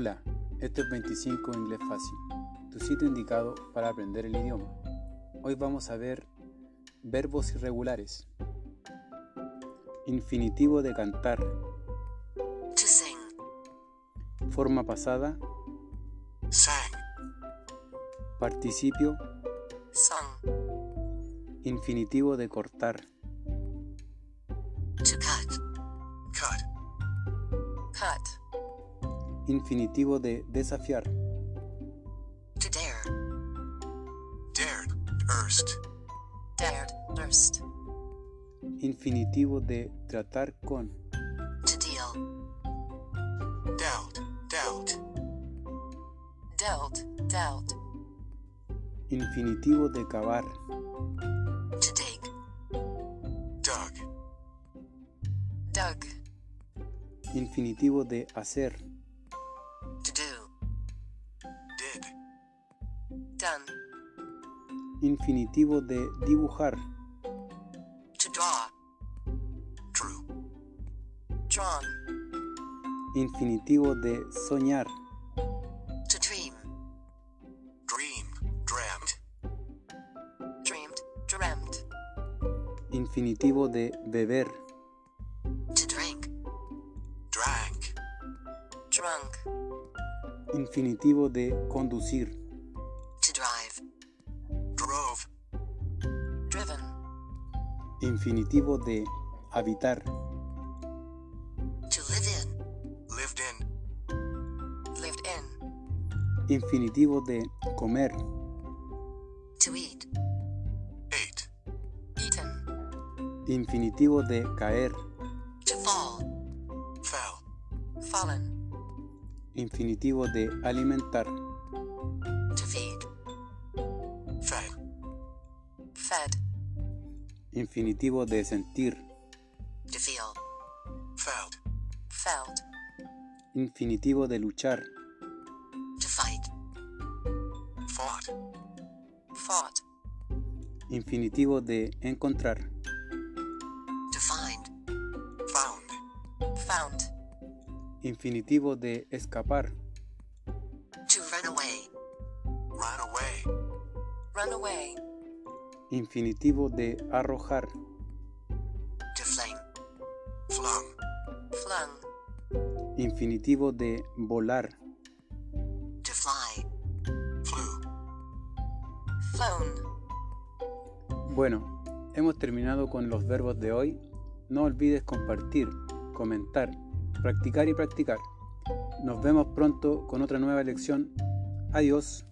Hola, esto es 25 Inglés Fácil, tu sitio indicado para aprender el idioma. Hoy vamos a ver verbos irregulares. Infinitivo de cantar. To sing. Forma pasada. Sang. Participio. Sung. Infinitivo de cortar. To cut. Cut. Cut. Infinitivo de desafiar. To dare. Dared. Erst. Dared. Erst. Infinitivo de tratar con. To deal. Dealt. Dealt. Dealt. Dealt. Infinitivo de cavar. To dig. Dug. Dug. Infinitivo de hacer. Done. Infinitivo de dibujar. To draw. Drew. Drawn. Infinitivo de soñar. To dream. Dream. Dreamt. Dreamed. Dreamt. Infinitivo de beber. To drink. Drank. Drunk. Infinitivo de conducir. Drove. Driven. Infinitivo de habitar. To live in. Lived in. Lived in. Infinitivo de comer. To eat. Ate. Eaten. Infinitivo de caer. To fall. Fell. Fallen. Infinitivo de alimentar. Fed. Infinitivo de sentir. To feel. Felt. Felt. Infinitivo de luchar. To fight. Fought. Fought. Infinitivo de encontrar. To find. Found. Found. Infinitivo de escapar. To run away. Run away. Run away. Infinitivo de arrojar. To fling. Flung. Flung. Infinitivo de volar. To fly. Flew. Flown. Bueno, hemos terminado con los verbos de hoy. No olvides compartir, comentar, practicar y practicar. Nos vemos pronto con otra nueva lección. Adiós.